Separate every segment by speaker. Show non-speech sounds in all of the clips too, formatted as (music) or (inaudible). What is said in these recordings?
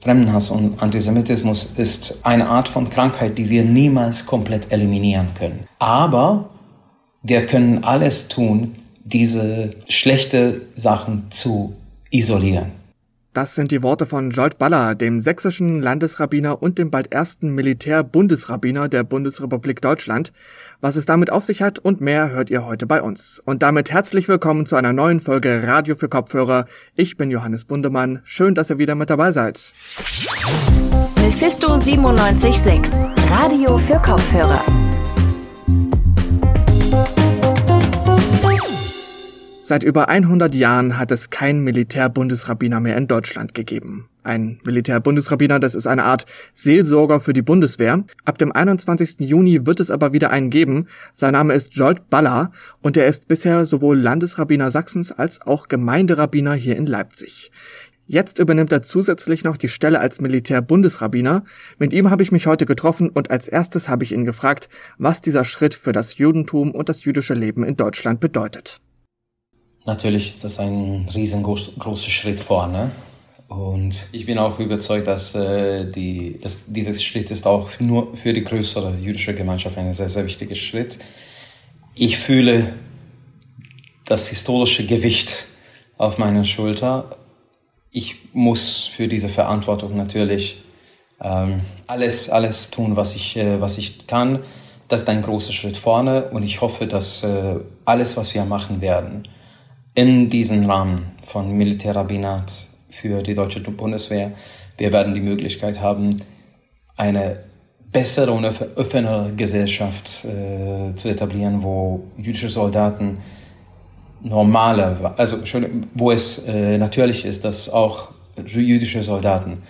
Speaker 1: Fremdenhass und Antisemitismus ist eine Art von Krankheit, die wir niemals komplett eliminieren können. Aber wir können alles tun, diese schlechte Sachen zu isolieren.
Speaker 2: Das sind die Worte von Jolt Baller, dem sächsischen Landesrabbiner und dem bald ersten Militär-Bundesrabbiner der Bundesrepublik Deutschland. Was es damit auf sich hat und mehr hört ihr heute bei uns. Und damit herzlich willkommen zu einer neuen Folge Radio für Kopfhörer. Ich bin Johannes Bundemann. Schön, dass ihr wieder mit dabei seid.
Speaker 3: Mephisto 976, Radio für Kopfhörer.
Speaker 2: Seit über 100 Jahren hat es keinen Militärbundesrabbiner mehr in Deutschland gegeben. Ein Militärbundesrabbiner, das ist eine Art Seelsorger für die Bundeswehr. Ab dem 21. Juni wird es aber wieder einen geben. Sein Name ist Jolt Baller und er ist bisher sowohl Landesrabbiner Sachsens als auch Gemeinderabbiner hier in Leipzig. Jetzt übernimmt er zusätzlich noch die Stelle als Militärbundesrabbiner. Mit ihm habe ich mich heute getroffen und als erstes habe ich ihn gefragt, was dieser Schritt für das Judentum und das jüdische Leben in Deutschland bedeutet.
Speaker 1: Natürlich ist das ein riesengroßer Schritt vorne. Und ich bin auch überzeugt, dass, äh, die, dass dieser Schritt ist auch nur für die größere jüdische Gemeinschaft ein sehr, sehr wichtiger Schritt. Ich fühle das historische Gewicht auf meiner Schulter. Ich muss für diese Verantwortung natürlich ähm, alles, alles tun, was ich, äh, was ich kann. Das ist ein großer Schritt vorne und ich hoffe, dass äh, alles, was wir machen werden, in diesem Rahmen von Militärrabbinat für die deutsche Bundeswehr, wir werden die Möglichkeit haben, eine bessere und offenere Gesellschaft äh, zu etablieren, wo jüdische Soldaten normale, also wo es äh, natürlich ist, dass auch jüdische Soldaten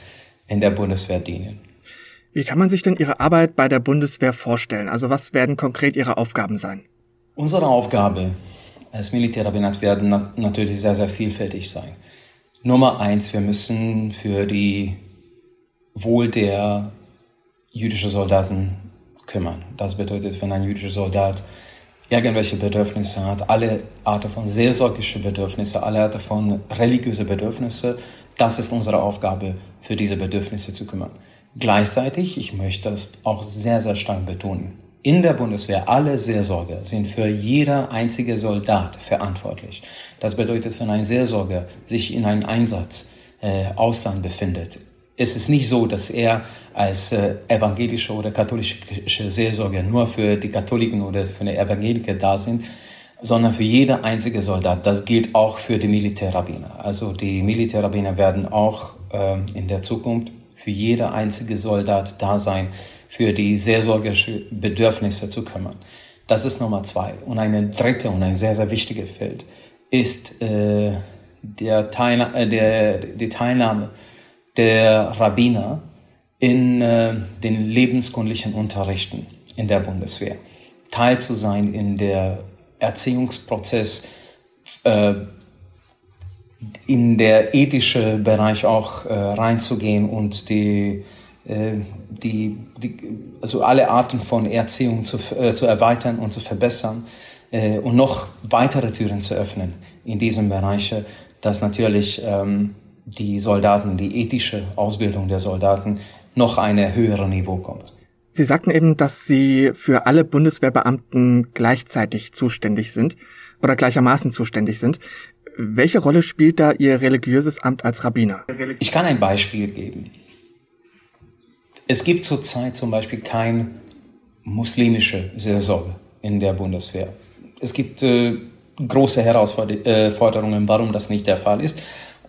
Speaker 1: in der Bundeswehr dienen.
Speaker 2: Wie kann man sich denn Ihre Arbeit bei der Bundeswehr vorstellen? Also was werden konkret Ihre Aufgaben sein?
Speaker 1: Unsere Aufgabe als Militärrabbinat werden natürlich sehr, sehr vielfältig sein. Nummer eins, wir müssen für die Wohl der jüdischen Soldaten kümmern. Das bedeutet, wenn ein jüdischer Soldat irgendwelche Bedürfnisse hat, alle Arten von seelsorgischen Bedürfnisse, alle Arten von religiösen Bedürfnisse, das ist unsere Aufgabe, für diese Bedürfnisse zu kümmern. Gleichzeitig, ich möchte das auch sehr, sehr stark betonen, in der Bundeswehr, alle Seelsorger sind für jeder einzige Soldat verantwortlich. Das bedeutet, wenn ein Seelsorger sich in einem Einsatz äh, Ausland befindet, ist es nicht so, dass er als äh, evangelische oder katholische Seelsorger nur für die Katholiken oder für die Evangeliker da sind, sondern für jeder einzige Soldat. Das gilt auch für die Militärrabbiner. Also die Militärrabbiner werden auch äh, in der Zukunft für jeder einzige Soldat da sein, für die seelsorgerischen Bedürfnisse zu kümmern. Das ist Nummer zwei. Und eine dritte und ein sehr, sehr wichtiges Feld ist äh, der Teilna äh, der, die Teilnahme der Rabbiner in äh, den lebenskundlichen Unterrichten in der Bundeswehr. Teil zu sein in der Erziehungsprozess, äh, in der ethische Bereich auch äh, reinzugehen und die die, die, also alle Arten von Erziehung zu, äh, zu erweitern und zu verbessern äh, und noch weitere Türen zu öffnen in diesem Bereich, dass natürlich ähm, die Soldaten, die ethische Ausbildung der Soldaten noch eine höhere Niveau kommt.
Speaker 2: Sie sagten eben, dass Sie für alle Bundeswehrbeamten gleichzeitig zuständig sind oder gleichermaßen zuständig sind. Welche Rolle spielt da Ihr religiöses Amt als Rabbiner?
Speaker 1: Ich kann ein Beispiel geben. Es gibt zurzeit zum Beispiel keine muslimische Seelsorge in der Bundeswehr. Es gibt äh, große Herausforderungen, äh, warum das nicht der Fall ist.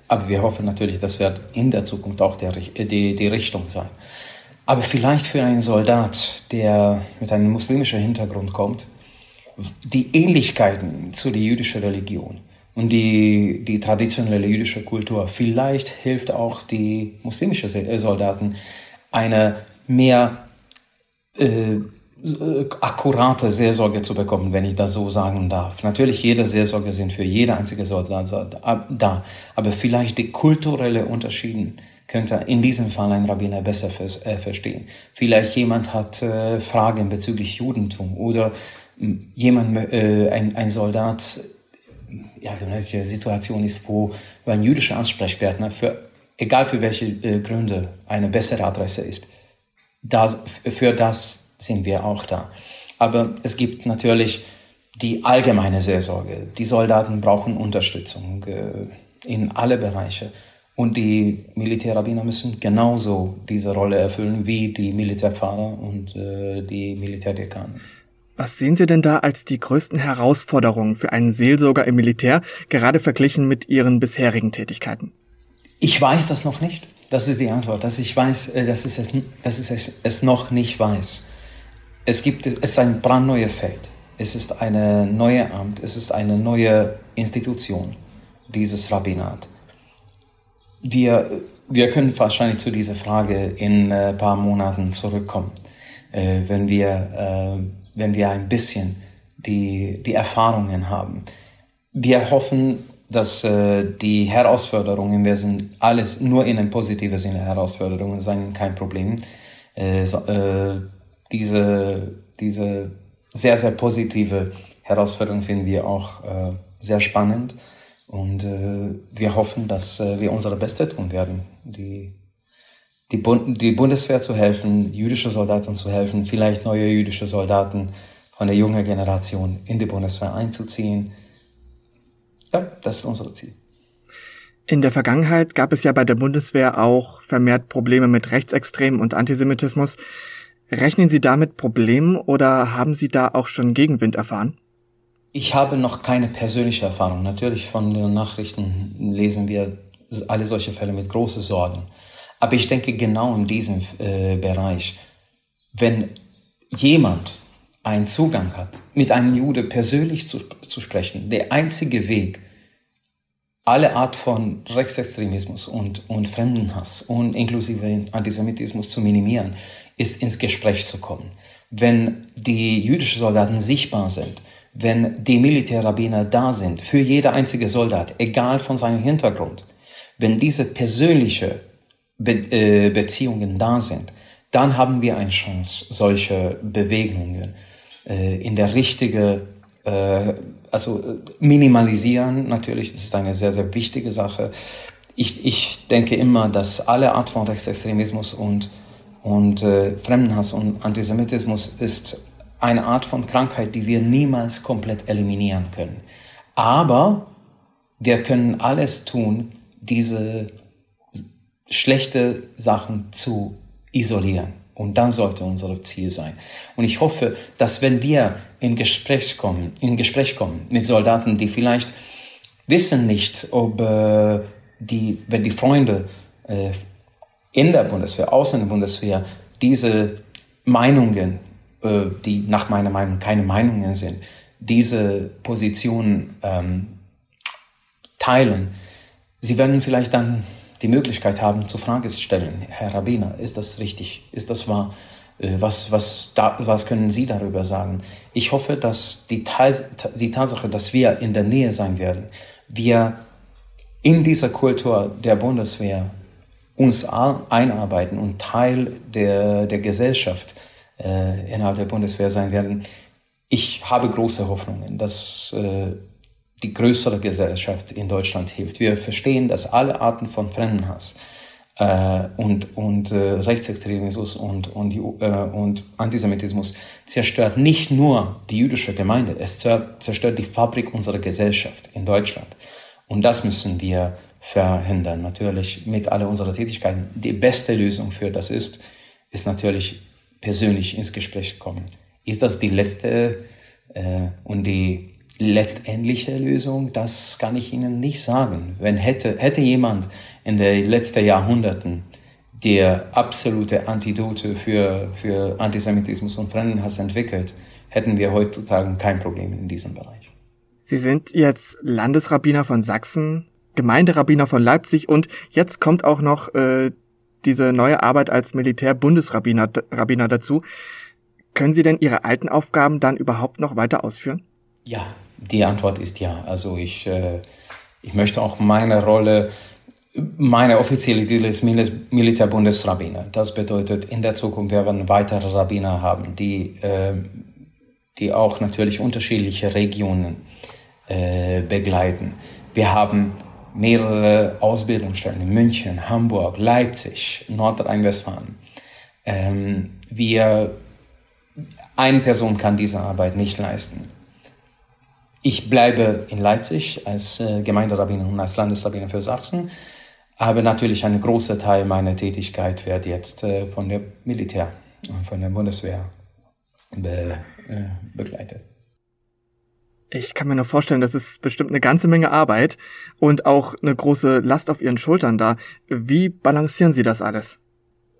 Speaker 1: Aber wir hoffen natürlich, das wird in der Zukunft auch der, die, die Richtung sein. Aber vielleicht für einen Soldat, der mit einem muslimischen Hintergrund kommt, die Ähnlichkeiten zu der jüdischen Religion und die, die traditionelle jüdische Kultur, vielleicht hilft auch die muslimische Soldaten, eine mehr äh, akkurate Seelsorge zu bekommen, wenn ich das so sagen darf. Natürlich, jede Seelsorge sind für jede einzige Soldat da, aber vielleicht die kulturelle Unterschiede könnte in diesem Fall ein Rabbiner besser äh, verstehen. Vielleicht jemand hat äh, Fragen bezüglich Judentum oder hm, jemand, äh, ein, ein Soldat, ja, so eine Situation ist, wo ein jüdischer Ansprechpartner für egal für welche äh, Gründe, eine bessere Adresse ist. Das, für das sind wir auch da. Aber es gibt natürlich die allgemeine Seelsorge. Die Soldaten brauchen Unterstützung äh, in alle Bereiche. Und die Militärrabbiner müssen genauso diese Rolle erfüllen wie die Militärpfarrer und äh, die Militärdekanen.
Speaker 2: Was sehen Sie denn da als die größten Herausforderungen für einen Seelsorger im Militär, gerade verglichen mit Ihren bisherigen Tätigkeiten?
Speaker 1: Ich weiß das noch nicht. Das ist die Antwort, dass ich weiß, äh, dass es, dass es, es noch nicht weiß. Es gibt, es ist ein brandneues Feld. Es ist eine neue Amt. Es ist eine neue Institution, dieses Rabbinat wir, wir können wahrscheinlich zu dieser Frage in ein äh, paar Monaten zurückkommen, äh, wenn, wir, wenn wir ein bisschen die, die Erfahrungen haben. Wir hoffen, dass äh, die Herausforderungen, wir sind alles nur in einem positiven Sinne Herausforderungen, sein kein Problem. Äh, so, äh, diese, diese sehr, sehr positive Herausforderung finden wir auch äh, sehr spannend. Und äh, wir hoffen, dass äh, wir unsere Beste tun werden, die, die, Bund die Bundeswehr zu helfen, jüdische Soldaten zu helfen, vielleicht neue jüdische Soldaten von der jungen Generation in die Bundeswehr einzuziehen. Ja, das ist unser Ziel.
Speaker 2: In der Vergangenheit gab es ja bei der Bundeswehr auch vermehrt Probleme mit Rechtsextremen und Antisemitismus. Rechnen Sie damit Problemen oder haben Sie da auch schon Gegenwind erfahren?
Speaker 1: Ich habe noch keine persönliche Erfahrung. Natürlich von den Nachrichten lesen wir alle solche Fälle mit großen Sorgen. Aber ich denke genau in diesem äh, Bereich, wenn jemand einen Zugang hat, mit einem Jude persönlich zu, zu sprechen, der einzige Weg, alle Art von Rechtsextremismus und, und Fremdenhass und inklusive Antisemitismus zu minimieren, ist ins Gespräch zu kommen. Wenn die jüdischen Soldaten sichtbar sind, wenn die Militärrabbiner da sind, für jeder einzige Soldat, egal von seinem Hintergrund, wenn diese persönliche Be äh, Beziehungen da sind, dann haben wir eine Chance, solche Bewegungen äh, in der richtige, äh, also äh, minimalisieren. Natürlich, das ist eine sehr, sehr wichtige Sache. Ich, ich denke immer, dass alle Art von Rechtsextremismus und, und äh, Fremdenhass und Antisemitismus ist eine Art von Krankheit, die wir niemals komplett eliminieren können. Aber wir können alles tun, diese schlechte Sachen zu isolieren. Und das sollte unser Ziel sein. Und ich hoffe, dass wenn wir in Gespräch kommen, in Gespräch kommen mit Soldaten, die vielleicht wissen nicht, ob äh, die, wenn die Freunde äh, in der Bundeswehr, außer der Bundeswehr, diese Meinungen äh, die nach meiner Meinung keine Meinungen sind, diese Position ähm, teilen, sie werden vielleicht dann die Möglichkeit haben, zu Frage zu stellen, Herr Rabbiner, ist das richtig? Ist das wahr? Äh, was, was, da, was können Sie darüber sagen? Ich hoffe, dass die, die Tatsache, dass wir in der Nähe sein werden, wir in dieser Kultur der Bundeswehr uns einarbeiten und Teil der, der Gesellschaft äh, innerhalb der Bundeswehr sein werden. Ich habe große Hoffnungen, dass äh, die größere Gesellschaft in Deutschland hilft. Wir verstehen, dass alle Arten von Fremdenhass äh, und, und äh, Rechtsextremismus und, und, äh, und Antisemitismus zerstört nicht nur die jüdische Gemeinde, es zerstört die Fabrik unserer Gesellschaft in Deutschland. Und das müssen wir verhindern. Natürlich mit all unserer Tätigkeiten. Die beste Lösung für das ist, ist natürlich persönlich ins Gespräch kommen. Ist das die letzte äh, und die letztendliche Lösung? Das kann ich Ihnen nicht sagen. Wenn hätte, hätte jemand in den letzten Jahrhunderten der absolute Antidote für, für Antisemitismus und Fremdenhass entwickelt, hätten wir heutzutage kein Problem in diesem Bereich.
Speaker 2: Sie sind jetzt Landesrabbiner von Sachsen, Gemeinderabbiner von Leipzig und jetzt kommt auch noch äh, diese neue Arbeit als Militärbundesrabbiner Rabbiner dazu. Können Sie denn Ihre alten Aufgaben dann überhaupt noch weiter ausführen?
Speaker 1: Ja, die Antwort ist ja. Also ich, äh, ich möchte auch meine Rolle, meine offizielle Titel ist Militärbundesrabbiner. Das bedeutet, in der Zukunft werden wir weitere Rabbiner haben, die, äh, die auch natürlich unterschiedliche Regionen äh, begleiten. Wir haben mehrere Ausbildungsstellen in München, Hamburg, Leipzig, Nordrhein-Westfalen. Ähm, wir, eine Person kann diese Arbeit nicht leisten. Ich bleibe in Leipzig als äh, Gemeinderabbiner und als Landesrabbiner für Sachsen, aber natürlich ein großer Teil meiner Tätigkeit wird jetzt äh, von der Militär, von der Bundeswehr be, äh, begleitet.
Speaker 2: Ich kann mir nur vorstellen, das ist bestimmt eine ganze Menge Arbeit und auch eine große Last auf Ihren Schultern da. Wie balancieren Sie das alles?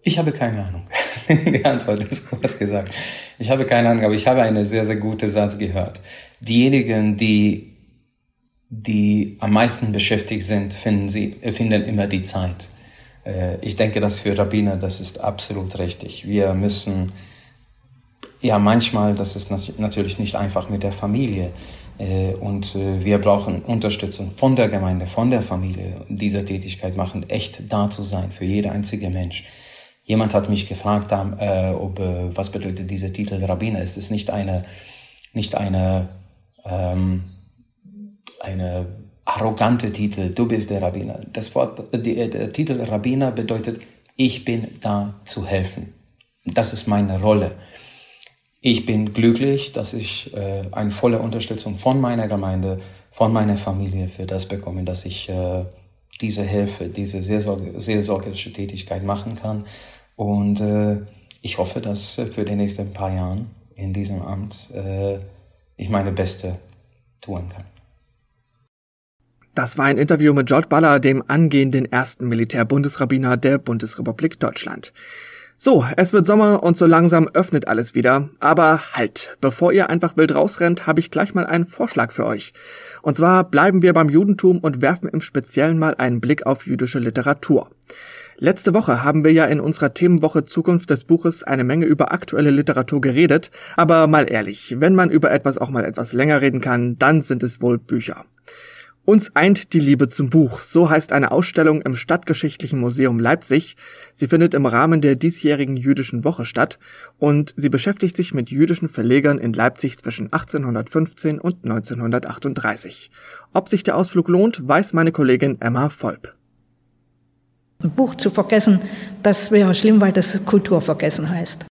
Speaker 1: Ich habe keine Ahnung. (laughs) Die Antwort ist kurz gesagt. Ich habe keine Ahnung, aber ich habe eine sehr, sehr gute Satz gehört. Diejenigen, die, die am meisten beschäftigt sind, finden, sie, finden immer die Zeit. Äh, ich denke, dass für Rabbiner, das ist absolut richtig. Wir müssen, ja, manchmal, das ist natürlich nicht einfach mit der Familie. Äh, und äh, wir brauchen Unterstützung von der Gemeinde, von der Familie, dieser Tätigkeit machen, echt da zu sein für jeder einzige Mensch. Jemand hat mich gefragt, äh, ob, was bedeutet dieser Titel Rabbiner? Es ist nicht eine, nicht eine, ähm, eine arrogante Titel, du bist der Rabbiner. Das Wort, der, der Titel Rabbiner bedeutet, ich bin da zu helfen. Das ist meine Rolle. Ich bin glücklich, dass ich äh, eine volle Unterstützung von meiner Gemeinde, von meiner Familie für das bekomme, dass ich äh, diese Hilfe, diese seelsorgerische Tätigkeit machen kann. Und äh, ich hoffe, dass für die nächsten paar Jahre in diesem Amt äh, ich meine Beste tun kann.
Speaker 2: Das war ein Interview mit George Baller, dem angehenden ersten Militärbundesrabbiner der Bundesrepublik Deutschland. So, es wird Sommer und so langsam öffnet alles wieder. Aber halt, bevor ihr einfach wild rausrennt, habe ich gleich mal einen Vorschlag für euch. Und zwar bleiben wir beim Judentum und werfen im Speziellen mal einen Blick auf jüdische Literatur. Letzte Woche haben wir ja in unserer Themenwoche Zukunft des Buches eine Menge über aktuelle Literatur geredet, aber mal ehrlich, wenn man über etwas auch mal etwas länger reden kann, dann sind es wohl Bücher. Uns eint die Liebe zum Buch, so heißt eine Ausstellung im Stadtgeschichtlichen Museum Leipzig. Sie findet im Rahmen der diesjährigen jüdischen Woche statt und sie beschäftigt sich mit jüdischen Verlegern in Leipzig zwischen 1815 und 1938. Ob sich der Ausflug lohnt, weiß meine Kollegin Emma Volp.
Speaker 4: Ein Buch zu vergessen, das wäre schlimm, weil das Kultur vergessen heißt.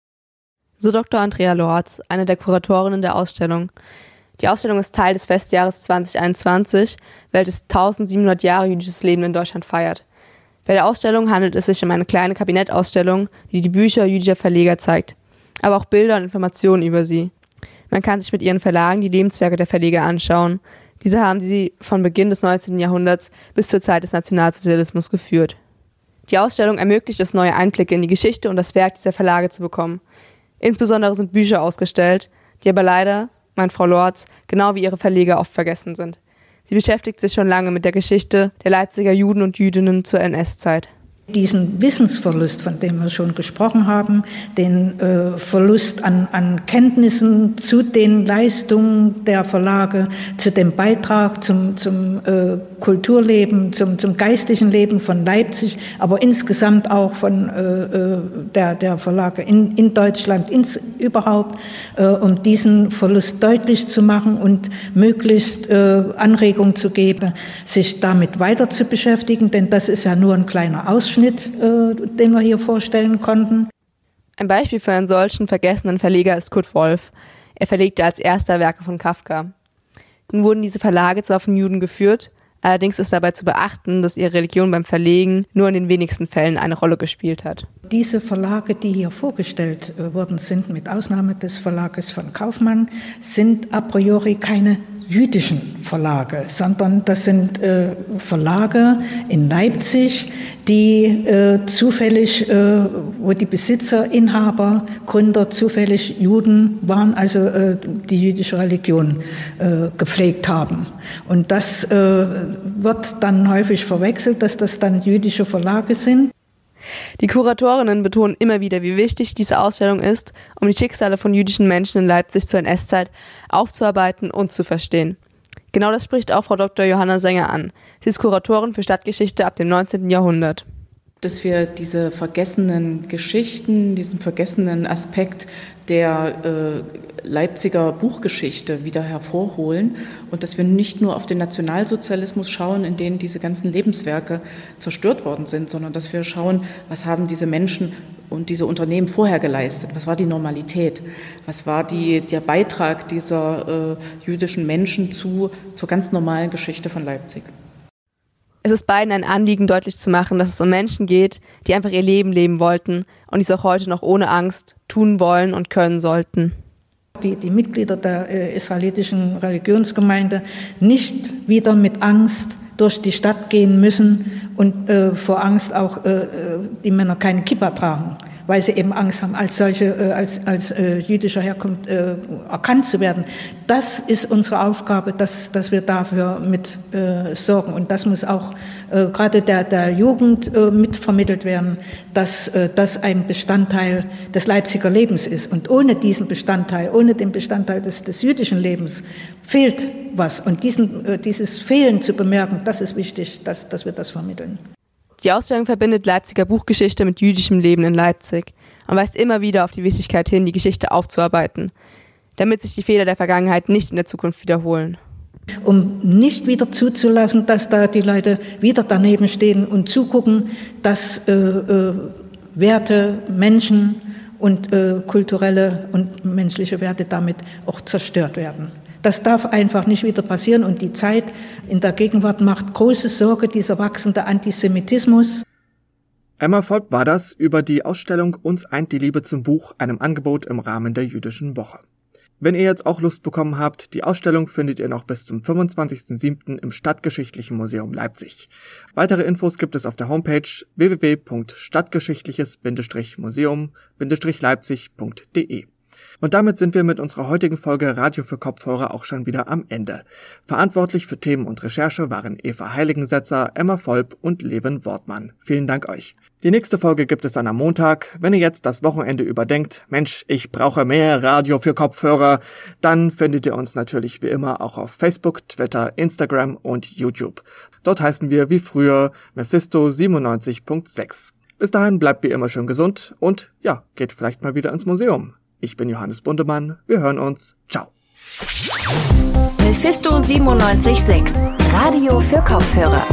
Speaker 5: So Dr. Andrea Lorz, eine der Kuratorinnen der Ausstellung. Die Ausstellung ist Teil des Festjahres 2021, welches 1700 Jahre jüdisches Leben in Deutschland feiert. Bei der Ausstellung handelt es sich um eine kleine Kabinettausstellung, die die Bücher jüdischer Verleger zeigt, aber auch Bilder und Informationen über sie. Man kann sich mit ihren Verlagen die Lebenswerke der Verleger anschauen. Diese haben sie von Beginn des 19. Jahrhunderts bis zur Zeit des Nationalsozialismus geführt. Die Ausstellung ermöglicht es, neue Einblicke in die Geschichte und das Werk dieser Verlage zu bekommen. Insbesondere sind Bücher ausgestellt, die aber leider meint Frau Lorz, genau wie ihre Verleger oft vergessen sind. Sie beschäftigt sich schon lange mit der Geschichte der Leipziger Juden und Jüdinnen zur NS-Zeit
Speaker 4: diesen Wissensverlust, von dem wir schon gesprochen haben, den äh, Verlust an, an Kenntnissen zu den Leistungen der Verlage, zu dem Beitrag zum, zum äh, Kulturleben, zum, zum geistigen Leben von Leipzig, aber insgesamt auch von äh, äh der, der Verlage in, in Deutschland ins, überhaupt, äh, um diesen Verlust deutlich zu machen und möglichst äh, Anregung zu geben, sich damit weiter zu beschäftigen, denn das ist ja nur ein kleiner Ausschnitt Ausschnitt, äh, den wir hier vorstellen konnten.
Speaker 5: Ein Beispiel für einen solchen vergessenen Verleger ist Kurt Wolf. Er verlegte als erster Werke von Kafka. Nun wurden diese Verlage zwar von Juden geführt, allerdings ist dabei zu beachten, dass ihre Religion beim Verlegen nur in den wenigsten Fällen eine Rolle gespielt hat.
Speaker 4: Diese Verlage, die hier vorgestellt äh, worden sind, mit Ausnahme des Verlages von Kaufmann, sind a priori keine jüdischen Verlage, sondern das sind äh, Verlage in Leipzig, die äh, zufällig, äh, wo die Besitzer, Inhaber, Gründer zufällig Juden waren, also äh, die jüdische Religion äh, gepflegt haben. Und das äh, wird dann häufig verwechselt, dass das dann jüdische Verlage sind.
Speaker 5: Die Kuratorinnen betonen immer wieder, wie wichtig diese Ausstellung ist, um die Schicksale von jüdischen Menschen in Leipzig zur NS-Zeit aufzuarbeiten und zu verstehen. Genau das spricht auch Frau Dr. Johanna Sänger an. Sie ist Kuratorin für Stadtgeschichte ab dem 19. Jahrhundert.
Speaker 6: Dass wir diese vergessenen Geschichten, diesen vergessenen Aspekt der äh, Leipziger Buchgeschichte wieder hervorholen und dass wir nicht nur auf den Nationalsozialismus schauen, in dem diese ganzen Lebenswerke zerstört worden sind, sondern dass wir schauen, was haben diese Menschen und diese Unternehmen vorher geleistet, was war die Normalität, was war die, der Beitrag dieser äh, jüdischen Menschen zu, zur ganz normalen Geschichte von Leipzig.
Speaker 5: Es ist beiden ein Anliegen, deutlich zu machen, dass es um Menschen geht, die einfach ihr Leben leben wollten und dies auch heute noch ohne Angst tun wollen und können sollten.
Speaker 4: Die, die Mitglieder der äh, israelitischen Religionsgemeinde nicht wieder mit Angst durch die Stadt gehen müssen und äh, vor Angst auch äh, äh die Männer keine Kippa tragen weil sie eben Angst haben, als solche, äh, als, als äh, jüdischer Herkunft äh, erkannt zu werden. Das ist unsere Aufgabe, dass, dass wir dafür mit äh, sorgen. Und das muss auch äh, gerade der, der Jugend äh, mitvermittelt werden, dass äh, das ein Bestandteil des Leipziger Lebens ist. Und ohne diesen Bestandteil, ohne den Bestandteil des, des jüdischen Lebens, fehlt was. Und diesen, äh, dieses Fehlen zu bemerken, das ist wichtig, dass, dass wir das vermitteln.
Speaker 5: Die Ausstellung verbindet Leipziger Buchgeschichte mit jüdischem Leben in Leipzig und weist immer wieder auf die Wichtigkeit hin, die Geschichte aufzuarbeiten, damit sich die Fehler der Vergangenheit nicht in der Zukunft wiederholen.
Speaker 4: Um nicht wieder zuzulassen, dass da die Leute wieder daneben stehen und zugucken, dass äh, äh, Werte, Menschen und äh, kulturelle und menschliche Werte damit auch zerstört werden. Das darf einfach nicht wieder passieren und die Zeit in der Gegenwart macht große Sorge, dieser wachsende Antisemitismus.
Speaker 2: Emma Volk war das über die Ausstellung Uns eint die Liebe zum Buch, einem Angebot im Rahmen der jüdischen Woche. Wenn ihr jetzt auch Lust bekommen habt, die Ausstellung findet ihr noch bis zum 25.07. im Stadtgeschichtlichen Museum Leipzig. Weitere Infos gibt es auf der Homepage www.stadtgeschichtliches-museum-leipzig.de. Und damit sind wir mit unserer heutigen Folge Radio für Kopfhörer auch schon wieder am Ende. Verantwortlich für Themen und Recherche waren Eva Heiligensetzer, Emma Volp und Levin Wortmann. Vielen Dank euch. Die nächste Folge gibt es dann am Montag. Wenn ihr jetzt das Wochenende überdenkt, Mensch, ich brauche mehr Radio für Kopfhörer, dann findet ihr uns natürlich wie immer auch auf Facebook, Twitter, Instagram und YouTube. Dort heißen wir wie früher Mephisto 97.6. Bis dahin bleibt wie immer schön gesund und ja, geht vielleicht mal wieder ins Museum. Ich bin Johannes Bundemann. Wir hören uns. Ciao.
Speaker 3: Mephisto 976, Radio für Kopfhörer.